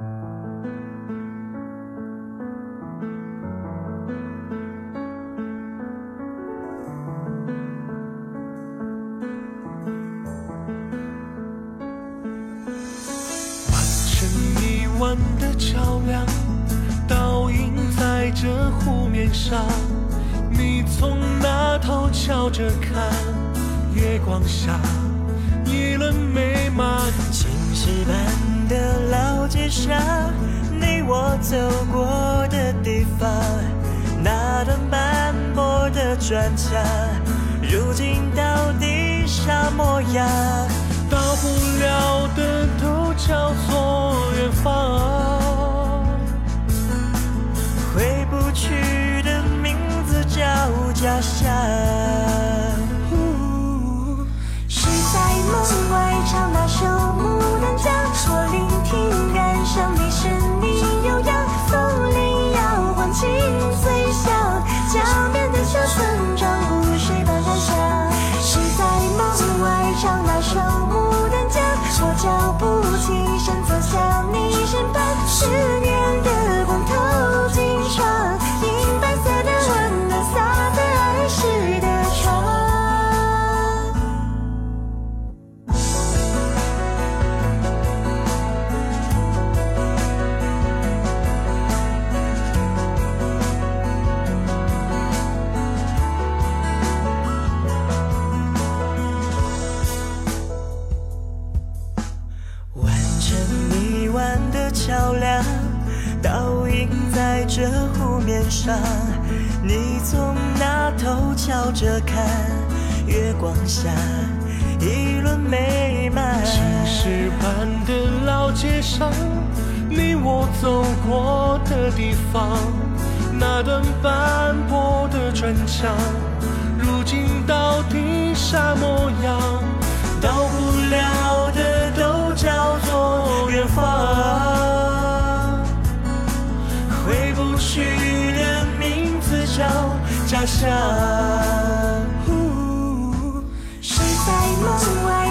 完成一弯的桥梁，倒映在这湖面上。你从那头瞧着看，月光下议论美满。青石板老街上，你我走过的地方，那段斑驳的砖墙，如今到底啥模样？到不了的都叫做远方，回不去的名字叫家乡。是在门外唱那首《的桥梁，倒映在这湖面上。你从那头瞧着看，月光下一轮美满。青石板的老街上，你我走过的地方，那段斑驳的砖墙，如今到底啥模样？到不了的都叫做远方，声谁在梦外